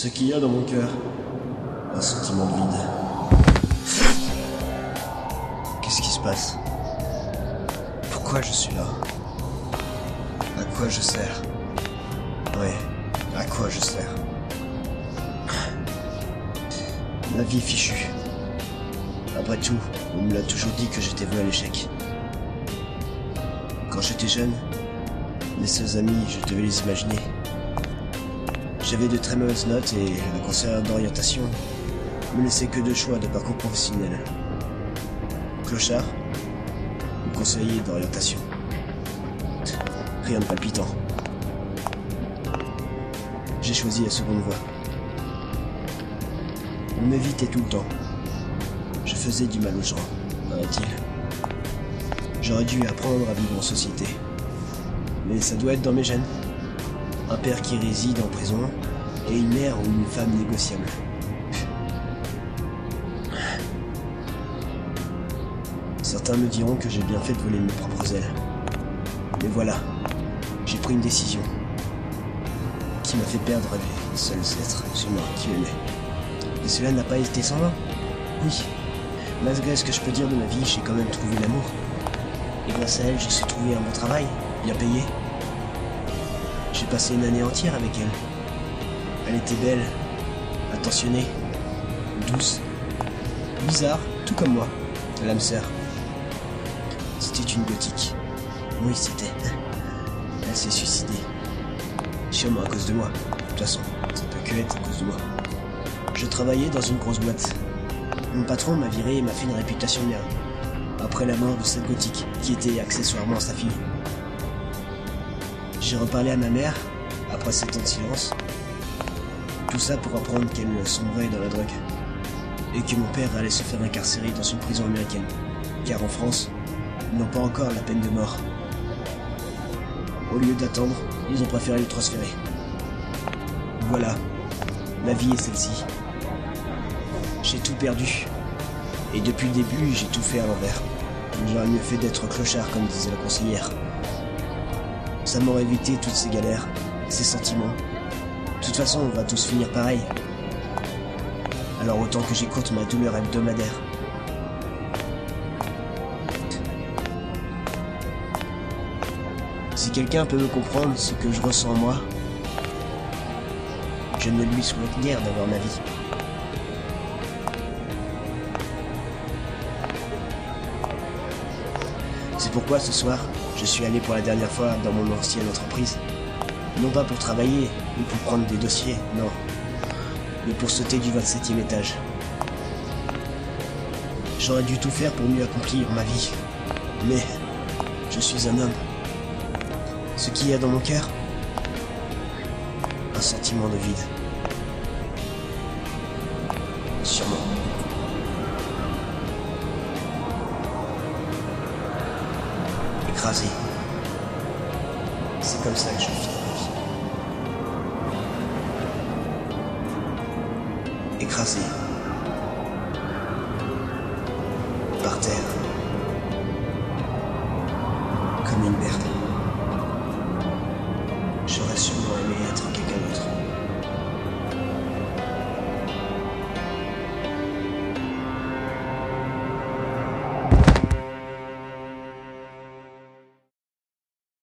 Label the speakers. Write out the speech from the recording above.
Speaker 1: Ce qu'il y a dans mon cœur, un sentiment de vide. Qu'est-ce qui se passe? Pourquoi je suis là? À quoi je sers? Ouais, à quoi je sers? Ma vie fichue. Après tout, on me l'a toujours dit que j'étais voué à l'échec. Quand j'étais jeune, mes seuls amis, je devais les imaginer. J'avais de très mauvaises notes et le conseiller d'orientation me laissait que deux choix de parcours professionnel. Clochard ou conseiller d'orientation. Rien de palpitant. J'ai choisi la seconde voie. On m'évitait tout le temps. Je faisais du mal aux gens, paraît-il. J'aurais dû apprendre à vivre en société. Mais ça doit être dans mes gènes. Un père qui réside en prison et une mère ou une femme négociable. Certains me diront que j'ai bien fait de voler mes propres ailes. Mais voilà, j'ai pris une décision qui m'a fait perdre les seuls êtres humains qui m'aimaient. Et cela n'a pas été sans vain. Oui, malgré ce que je peux dire de ma vie, j'ai quand même trouvé l'amour. Et grâce à elle, je suis trouvé un bon travail, bien payé. J'ai passé une année entière avec elle. Elle était belle, attentionnée, douce, bizarre, tout comme moi, l'âme sœur. C'était une gothique. Oui, c'était. Elle s'est suicidée. Sûrement à cause de moi. De toute façon, ça peut que être à cause de moi. Je travaillais dans une grosse boîte. Mon patron m'a viré et m'a fait une réputation de merde. Après la mort de cette gothique, qui était accessoirement sa fille. J'ai reparlé à ma mère, après sept ans de silence. Tout ça pour apprendre qu'elle sombrait dans la drogue. Et que mon père allait se faire incarcérer dans une prison américaine. Car en France, ils n'ont pas encore la peine de mort. Au lieu d'attendre, ils ont préféré le transférer. Voilà, la vie est celle-ci. J'ai tout perdu. Et depuis le début, j'ai tout fait à l'envers. J'aurais mieux fait d'être clochard, comme disait la conseillère. Ça m'aurait évité toutes ces galères, ces sentiments. De toute façon, on va tous finir pareil. Alors autant que j'écoute ma douleur hebdomadaire. Si quelqu'un peut me comprendre ce que je ressens moi, je ne lui souhaite guère d'avoir ma vie. C'est pourquoi ce soir, je suis allé pour la dernière fois dans mon ancienne entreprise. Non pas pour travailler ou pour prendre des dossiers, non. Mais pour sauter du 27e étage. J'aurais dû tout faire pour mieux accomplir ma vie. Mais je suis un homme. Ce qu'il y a dans mon cœur, un sentiment de vide. Sûrement. C'est comme ça que je vie. Écrasé. Par terre. Comme une merde.